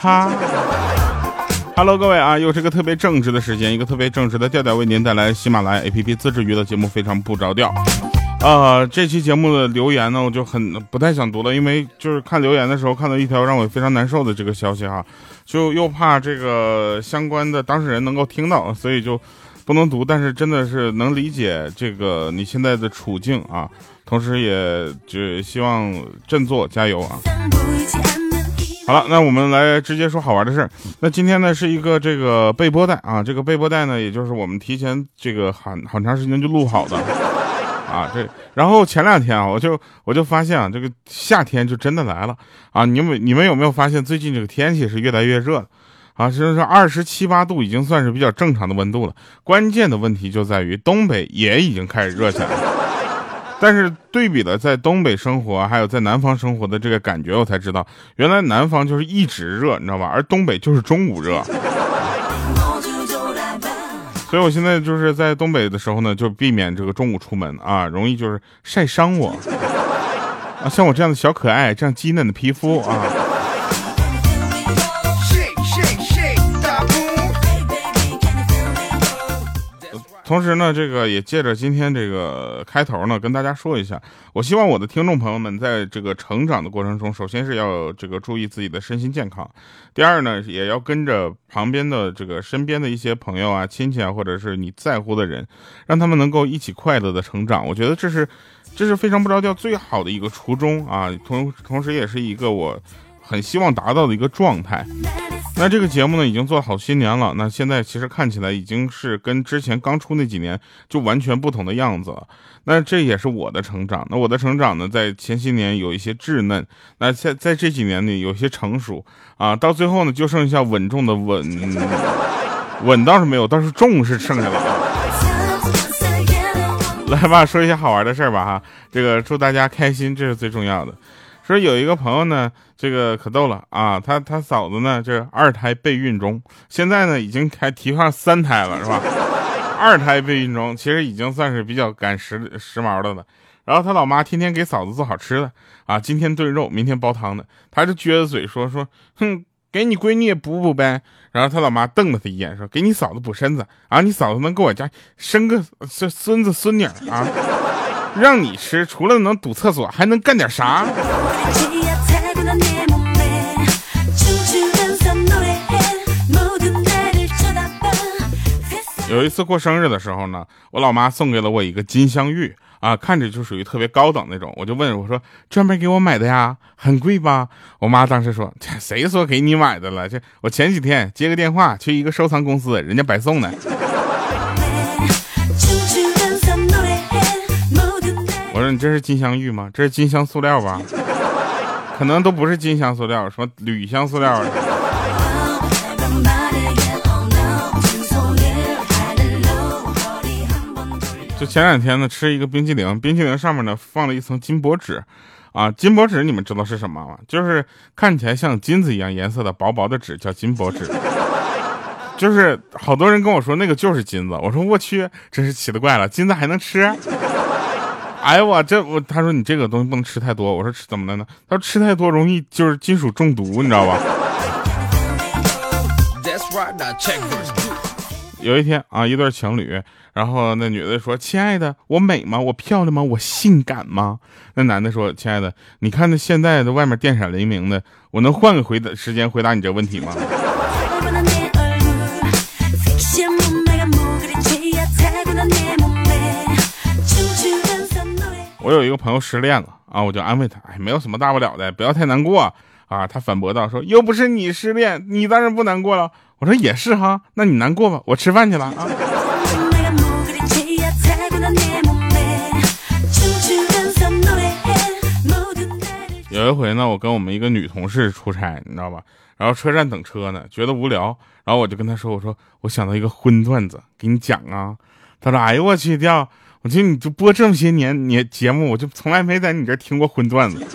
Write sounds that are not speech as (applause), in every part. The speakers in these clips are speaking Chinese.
哈。Hello，各位啊，又是个特别正直的时间，一个特别正直的调调为您带来喜马拉雅 APP 自制娱乐节目，非常不着调。呃，这期节目的留言呢，我就很不太想读了，因为就是看留言的时候看到一条让我非常难受的这个消息哈，就又怕这个相关的当事人能够听到，所以就不能读。但是真的是能理解这个你现在的处境啊，同时也就希望振作加油啊。好了，那我们来直接说好玩的事儿。那今天呢是一个这个备播带啊，这个备播带呢，也就是我们提前这个很很长时间就录好的 (laughs) 啊。这然后前两天啊，我就我就发现啊，这个夏天就真的来了啊。你们你们有没有发现最近这个天气是越来越热啊？实际上二十七八度已经算是比较正常的温度了。关键的问题就在于东北也已经开始热起来了。但是对比了在东北生活，还有在南方生活的这个感觉，我才知道，原来南方就是一直热，你知道吧？而东北就是中午热。所以我现在就是在东北的时候呢，就避免这个中午出门啊，容易就是晒伤我。啊，像我这样的小可爱，这样鸡嫩的皮肤啊。同时呢，这个也借着今天这个开头呢，跟大家说一下，我希望我的听众朋友们在这个成长的过程中，首先是要这个注意自己的身心健康，第二呢，也要跟着旁边的这个身边的一些朋友啊、亲戚啊，或者是你在乎的人，让他们能够一起快乐的成长。我觉得这是，这是非常不着调最好的一个初衷啊，同同时也是一个我很希望达到的一个状态。那这个节目呢，已经做好些年了。那现在其实看起来已经是跟之前刚出那几年就完全不同的样子了。那这也是我的成长。那我的成长呢，在前些年有一些稚嫩，那在在这几年呢，有些成熟啊。到最后呢，就剩下稳重的稳，稳倒是没有，但是重是剩下了。(laughs) 来吧，说一些好玩的事儿吧哈。这个祝大家开心，这是最重要的。说有一个朋友呢，这个可逗了啊，他他嫂子呢，这二胎备孕中，现在呢已经开提上三胎了，是吧？(laughs) 二胎备孕中，其实已经算是比较赶时时髦的了。然后他老妈天天给嫂子做好吃的啊，今天炖肉，明天煲汤的，他就撅着嘴说说，哼，给你闺女也补补呗。然后他老妈瞪了他一眼，说给你嫂子补身子啊，你嫂子能给我家生个孙孙子孙女啊？让你吃，除了能堵厕所，还能干点啥？有一次过生日的时候呢，我老妈送给了我一个金镶玉啊，看着就属于特别高等那种。我就问我说：“专门给我买的呀？很贵吧？”我妈当时说：“谁说给你买的了？这我前几天接个电话，去一个收藏公司，人家白送的。”你这是金镶玉吗？这是金镶塑料吧？可能都不是金镶塑料，什么铝镶塑料。就前两天呢，吃一个冰淇淋，冰淇淋上面呢放了一层金箔纸，啊，金箔纸你们知道是什么吗？就是看起来像金子一样颜色的薄薄的纸，叫金箔纸。就是好多人跟我说那个就是金子，我说我去，真是奇了怪了，金子还能吃？哎呀，我这我他说你这个东西不能吃太多，我说吃怎么了呢？他说吃太多容易就是金属中毒，你知道吧？有一天啊，一对情侣，然后那女的说：“亲爱的，我美吗？我漂亮吗？我性感吗？”那男的说：“亲爱的，你看那现在的外面电闪雷鸣的，我能换个回答时间回答你这个问题吗？” (laughs) (laughs) 我有一个朋友失恋了啊，我就安慰他，哎，没有什么大不了的，不要太难过啊。他反驳道说，又不是你失恋，你当然不难过了。我说也是哈，那你难过吧，我吃饭去了啊。有一回呢，我跟我们一个女同事出差，你知道吧？然后车站等车呢，觉得无聊，然后我就跟她说，我说我想到一个荤段子，给你讲啊。她说，哎呦我去掉。我觉得你就播这么些年你节目，我就从来没在你这听过荤段子，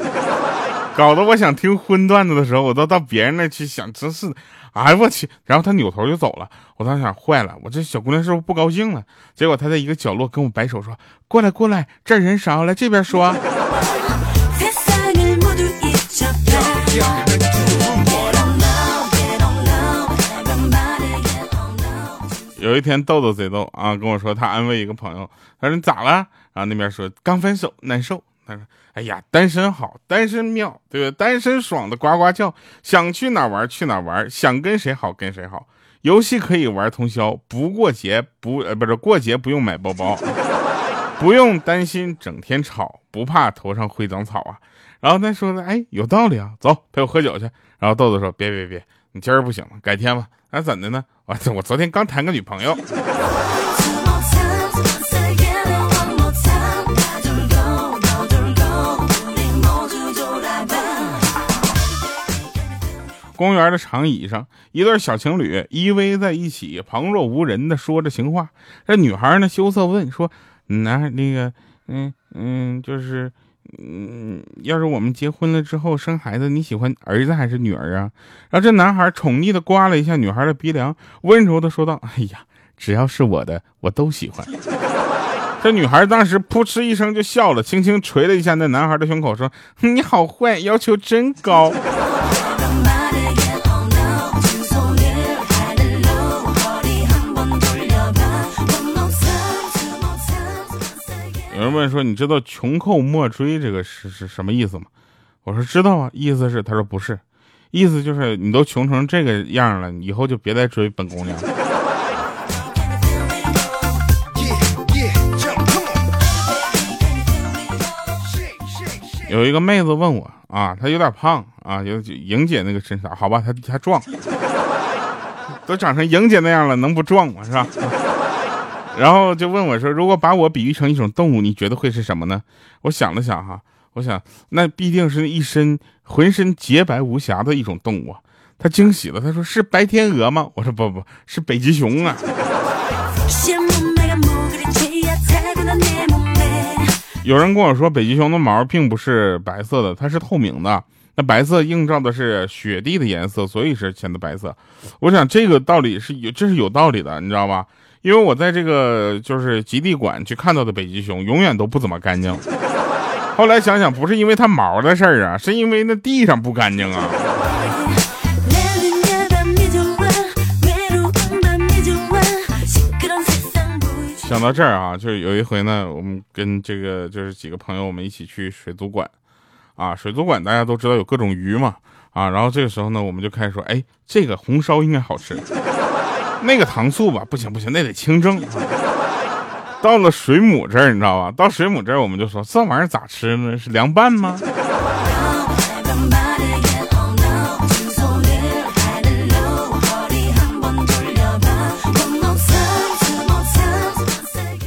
搞得我想听荤段子的时候，我都到别人那去想，真是，哎我去！然后他扭头就走了，我当时想坏了，我这小姑娘是不是不高兴了？结果他在一个角落跟我摆手说：“过来过来，这人少，来这边说。”有一天豆豆贼逗啊，跟我说他安慰一个朋友，他说你咋了？然后那边说刚分手难受。他说哎呀，单身好，单身妙，对吧？单身爽的呱呱叫，想去哪玩去哪玩，想跟谁好跟谁好，游戏可以玩通宵，不过节不呃不是过节不用买包包，不用担心整天吵，不怕头上会长草啊。然后他说的哎有道理啊，走陪我喝酒去。然后豆豆说别别别，你今儿不行了，改天吧。那怎的呢？我我昨天刚谈个女朋友。公园的长椅上，一对小情侣依偎在一起，旁若无人的说着情话。这女孩呢，羞涩问说：“男那个，嗯嗯，就是，嗯，要是我们结婚了之后生孩子，你喜欢儿子还是女儿啊？”然后这男孩宠溺的刮了一下女孩的鼻梁，温柔的说道：“哎呀，只要是我的，我都喜欢。(laughs) ”这女孩当时扑哧一声就笑了，轻轻捶了一下那男孩的胸口，说：“ (laughs) 你好坏，要求真高。”有人问说：“你知道‘穷寇莫追’这个是是什么意思吗？”我说：“知道啊，意思是……他说不是，意思就是你都穷成这个样了，以后就别再追本姑娘。”有一个妹子问我啊，她有点胖啊，有莹姐那个身材，好吧，她她壮，都长成莹姐那样了，能不壮吗？是吧？然后就问我说：“如果把我比喻成一种动物，你觉得会是什么呢？”我想了想哈，我想那必定是一身浑身洁白无瑕的一种动物。他惊喜了，他说：“是白天鹅吗？”我说：“不不，是北极熊啊。”有人跟我说，北极熊的毛并不是白色的，它是透明的。那白色映照的是雪地的颜色，所以是显得白色。我想这个道理是有，这是有道理的，你知道吧？因为我在这个就是极地馆去看到的北极熊，永远都不怎么干净。后来想想，不是因为它毛的事儿啊，是因为那地上不干净啊。想到这儿啊，就是有一回呢，我们跟这个就是几个朋友，我们一起去水族馆，啊，水族馆大家都知道有各种鱼嘛，啊，然后这个时候呢，我们就开始说，哎，这个红烧应该好吃。那个糖醋吧，不行不行，那得清蒸。到了水母这儿，你知道吧？到水母这儿，我们就说这玩意儿咋吃呢？是凉拌吗？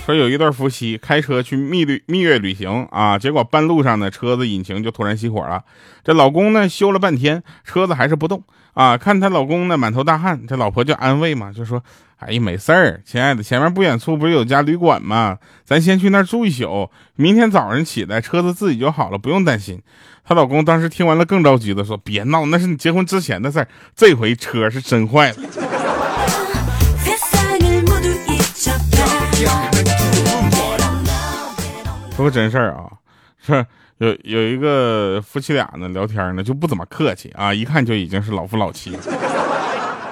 说有一对夫妻开车去蜜旅蜜月旅行啊，结果半路上呢，车子引擎就突然熄火了。这老公呢修了半天，车子还是不动啊。看她老公呢满头大汗，这老婆就安慰嘛，就说：“哎呀，没事儿，亲爱的，前面不远处不是有家旅馆吗？咱先去那儿住一宿，明天早上起来车子自己就好了，不用担心。”她老公当时听完了更着急的说：“别闹，那是你结婚之前的事儿，这回车是真坏了。”说个真事儿啊，是有有一个夫妻俩呢聊天呢就不怎么客气啊，一看就已经是老夫老妻。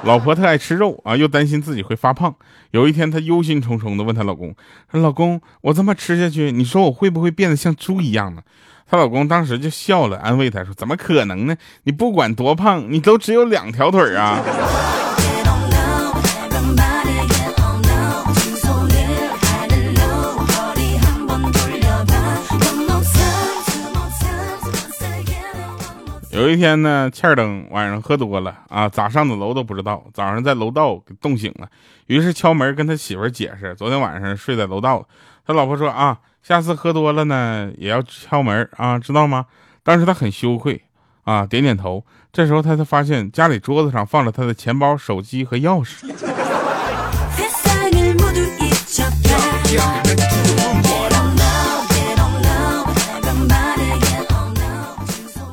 老婆特爱吃肉啊，又担心自己会发胖。有一天，她忧心忡忡的问她老公：“说老公，我这么吃下去，你说我会不会变得像猪一样呢？”她老公当时就笑了，安慰她说：“怎么可能呢？你不管多胖，你都只有两条腿啊。”有一天呢，欠儿登晚上喝多了啊，咋上的楼都不知道。早上在楼道给冻醒了，于是敲门跟他媳妇解释，昨天晚上睡在楼道。他老婆说啊，下次喝多了呢也要敲门啊，知道吗？当时他很羞愧啊，点点头。这时候他才发现家里桌子上放着他的钱包、手机和钥匙。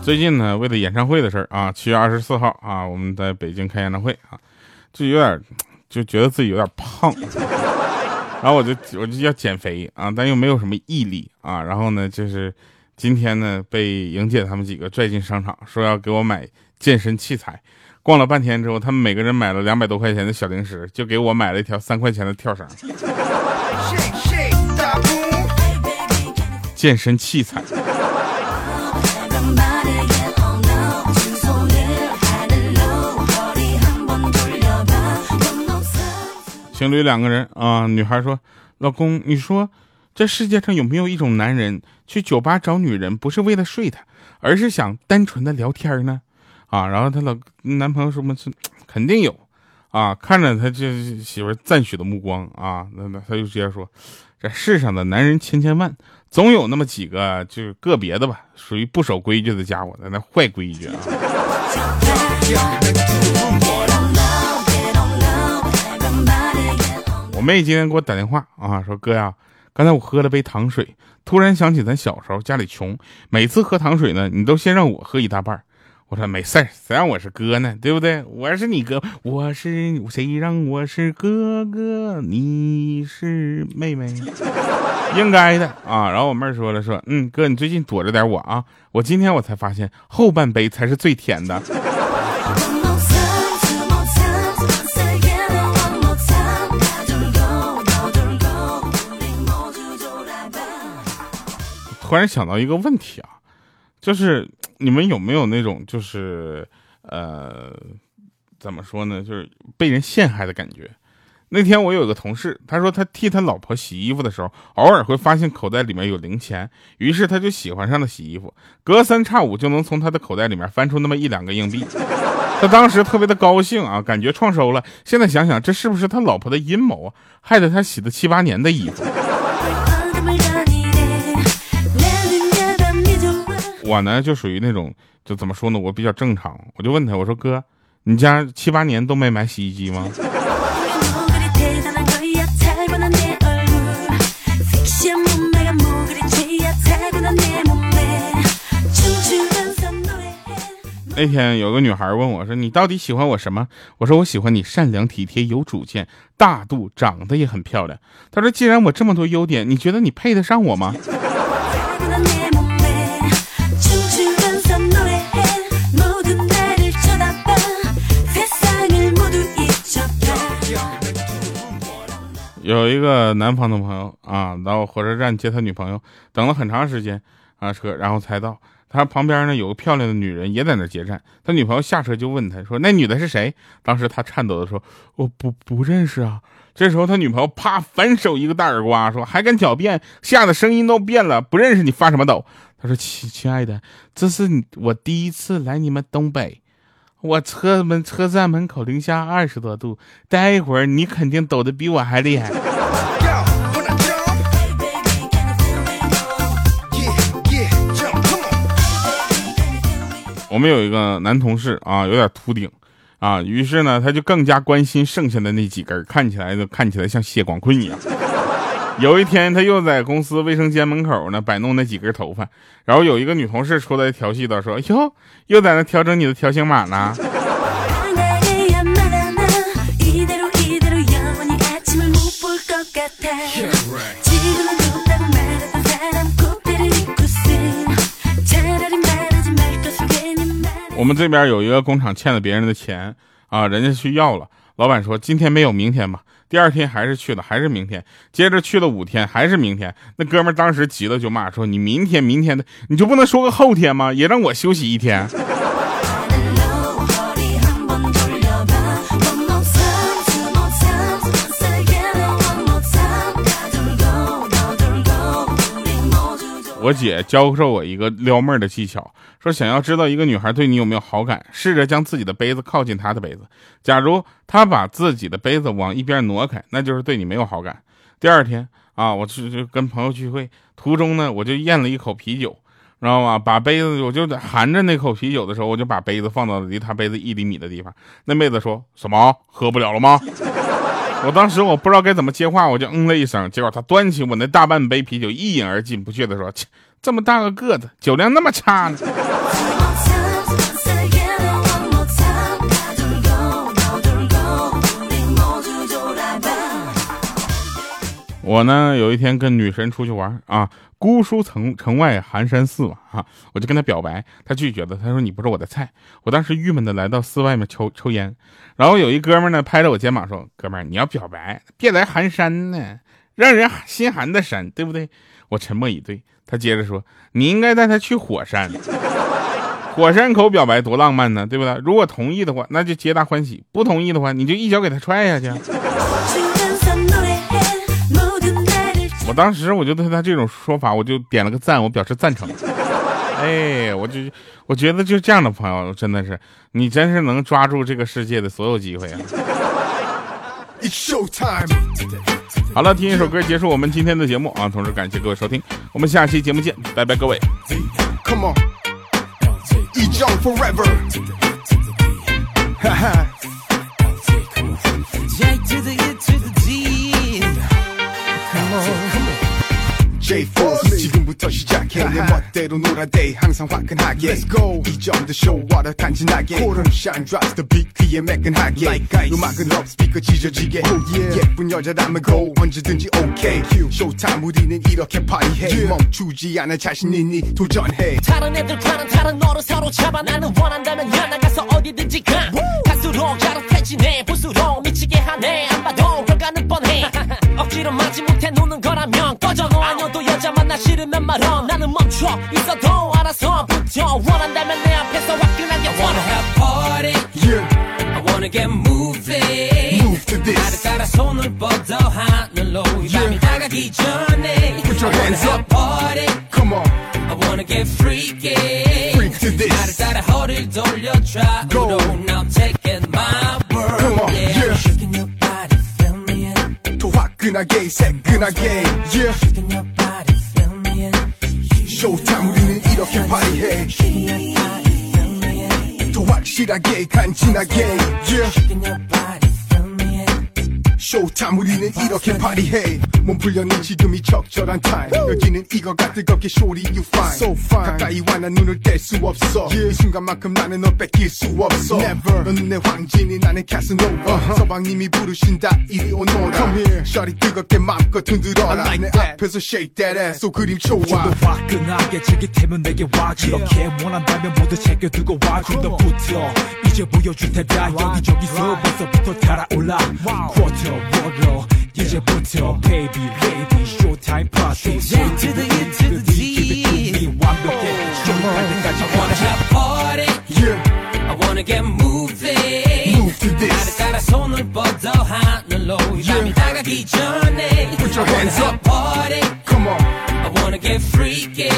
最近呢，为了演唱会的事儿啊，七月二十四号啊，我们在北京开演唱会啊，就有点就觉得自己有点胖，然后我就我就要减肥啊，但又没有什么毅力啊，然后呢，就是今天呢被莹姐他们几个拽进商场，说要给我买健身器材，逛了半天之后，他们每个人买了两百多块钱的小零食，就给我买了一条三块钱的跳绳、健身器材。情侣两个人啊，女孩说：“老公，你说这世界上有没有一种男人去酒吧找女人，不是为了睡她，而是想单纯的聊天呢？”啊，然后她老男朋友说：“么是肯定有。”啊，看着他这媳妇赞许的目光啊，那那他就直接说：“这世上的男人千千万，总有那么几个就是个别的吧，属于不守规矩的家伙，在那坏规矩啊。”我妹今天给我打电话啊，说哥呀，刚才我喝了杯糖水，突然想起咱小时候家里穷，每次喝糖水呢，你都先让我喝一大半。我说没事儿，谁让我是哥呢，对不对？我是你哥，我是谁让我是哥哥，你是妹妹，应该的啊。然后我妹说了，说嗯，哥你最近躲着点我啊，我今天我才发现后半杯才是最甜的。突然想到一个问题啊，就是你们有没有那种就是呃，怎么说呢，就是被人陷害的感觉？那天我有个同事，他说他替他老婆洗衣服的时候，偶尔会发现口袋里面有零钱，于是他就喜欢上了洗衣服，隔三差五就能从他的口袋里面翻出那么一两个硬币。他当时特别的高兴啊，感觉创收了。现在想想，这是不是他老婆的阴谋啊？害得他洗了七八年的衣服。我呢就属于那种，就怎么说呢？我比较正常，我就问他，我说哥，你家七八年都没买洗衣机吗？那天有个女孩问我说：“你到底喜欢我什么？”我说：“我喜欢你善良、体贴、有主见、大度，长得也很漂亮。”她说：“既然我这么多优点，你觉得你配得上我吗？”有一个南方的朋友啊，到火车站接他女朋友，等了很长时间啊车，然后才到。他旁边呢有个漂亮的女人也在那接站。他女朋友下车就问他说：“那女的是谁？”当时他颤抖的说：“我不不认识啊。”这时候他女朋友啪反手一个大耳刮，说：“还敢狡辩？”吓得声音都变了。不认识你发什么抖？他说：“亲亲爱的，这是我第一次来你们东北。”我车门车站门口零下二十多度，待一会儿你肯定抖得比我还厉害。我们有一个男同事啊，有点秃顶啊，于是呢，他就更加关心剩下的那几根，看起来就看起来像谢广坤一样。有一天，他又在公司卫生间门口呢摆弄那几根头发，然后有一个女同事出来调戏他，说：“哟，又在那调整你的条形码呢。”我们这边有一个工厂欠了别人的钱啊，人家去要了，老板说今天没有，明天吧。第二天还是去了，还是明天，接着去了五天，还是明天。那哥们当时急了，就骂说：“你明天，明天的，你就不能说个后天吗？也让我休息一天。”我姐教授我一个撩妹的技巧，说想要知道一个女孩对你有没有好感，试着将自己的杯子靠近她的杯子，假如她把自己的杯子往一边挪开，那就是对你没有好感。第二天啊，我去就跟朋友聚会，途中呢我就咽了一口啤酒，知道吗？把杯子我就含着那口啤酒的时候，我就把杯子放到离她杯子一厘米的地方。那妹子说什么？喝不了了吗？我当时我不知道该怎么接话，我就嗯了一声。结果他端起我那大半杯啤酒，一饮而尽，不屑地说：“切，这么大个个子，酒量那么差呢。”我呢，有一天跟女神出去玩啊，姑苏城城外寒山寺嘛，哈，我就跟他表白，他拒绝了，他说你不是我的菜。我当时郁闷的来到寺外面抽抽烟，然后有一哥们呢拍着我肩膀说：“哥们，你要表白，别来寒山呢，让人心寒的山，对不对？”我沉默以对。他接着说：“你应该带他去火山。(laughs) ”火山口表白多浪漫呢，对不对？如果同意的话，那就皆大欢喜；不同意的话，你就一脚给他踹下去。我当时我就对他这种说法，我就点了个赞，我表示赞成。哎，我就我觉得就这样的朋友，真的是你真是能抓住这个世界的所有机会啊！好了，听一首歌结束我们今天的节目啊！同时感谢各位收听，我们下期节目见，拜拜，各位。young forever. J J-Force. 부터 시작해. 내 멋대로 놀아대. 항상 화끈하게. Let's go. 이 점도 쇼와라 간지나게. 코름 shine drops the beat 귀에 매끈하게. Like ice. 음악은 업 스피커 찢어지게. Oh, yeah. 예쁜 여자라면 go. 언제든지 okay. 쇼타임 우리는 이렇게 파티해. Yeah. 멈추지 않아 자신 있니 도전해. 다른 애들과는 다른 너를 사로잡아. 나는 원한다면 야 나가서 어디든지 가. 갈수록 야릇해지네. 볼수록 미치게 하네. 안 봐도 결과는 뻔해. (laughs) 억지로 맞지 못해 노는 거라면 꺼져. 아니어도 여자 만나 싫으면 말어 나는 멈춰 있어도 알아서 붙여 원한다면 내 앞에서 화끈하게 I wanna have party yeah. I wanna get moving Move to this 나를 따라 손을 뻗어 하늘로 이 밤이 다가기 전에 Put your hands up party Come on I wanna get freaky Freak to this 나를 따라 허리를 돌려 좌우로 Now taking my word Come on yeah, yeah. Shaking your body feel me in 더 화끈하게 새끈하게 간지나게. Yeah. 쇼타임 우리는 이렇게 파리해 몸 풀려는 지금이 적절한 타임 여기는 이거가 뜨겁게 쇼리 you fine. So fine. 가까이 와난 눈을 뗄 수 없어. Yeah. 이 순간만큼 나는 너 뺏길 수 없어. Never. 너는 내 황진이 나는 캐스노바 uh-huh. 서방님이 부르신다 이리 오너라. Come here. 셔리 뜨겁게 맘껏 흔들어라. Like 내 that. 앞에서 shake that ass. So 그림 좋아. 좀더 화끈하게 즐기태면 내게 와 그렇게 원한다면 모두 챙겨두고 와좀더 붙어. 이제 보여줄 테다. 여기저기서 벌써부터 달아올라. 쿼터 워러 이제부터 baby lady showtime party J to the E to the D 완벽해 쇼할 때까지 I wanna have party yeah. I wanna get moving Move to this 나를 따라 손을 뻗어 하늘로 이 밤이 다가기 전에 Put your hands up party Come on I wanna get freaky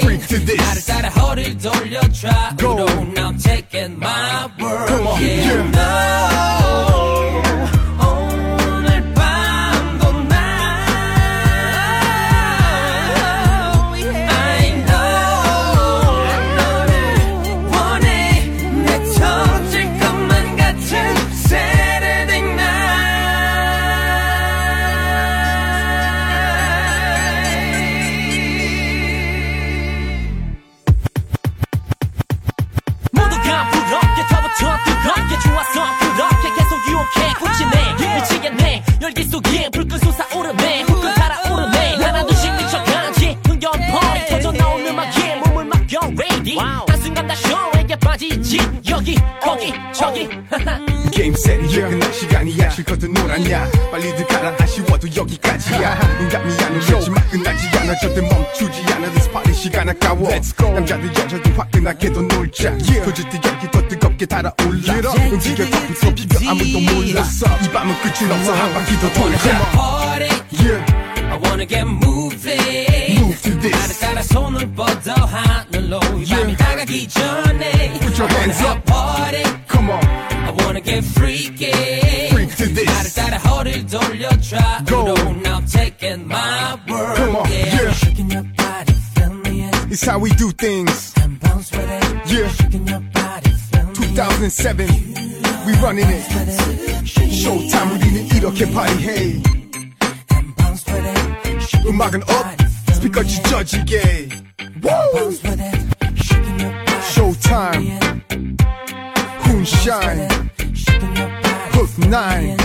Freak to this 나를 따라 허리를 돌려 좌우로 Now taking my word Come on yeah, yeah. 남자들 여자들 화끈하게도 놀자 yeah. 도저히 여기 더 뜨겁게 달아올라 움직여 더 붙어 비벼 아무도 몰랐어 이 밤은 끝이 없어 한 바퀴 더 돌자 yeah. I wanna get moving Move to this 나를 따라 손을 뻗어 하늘로 이 밤이 yeah. 다가기 전에 Put your hands up party Come on I wanna get freaky 따라 허리를 돌려 좌우로 Now taking my word Come on, yeah, yeah. Shaking your body it's how we do things. Yeah. 2007. We running it. Showtime 우리는 이렇게 파티해. 음악은 up. 스피커 찢어지게. Woo! Showtime. Moonshine. Hook 9. LKH.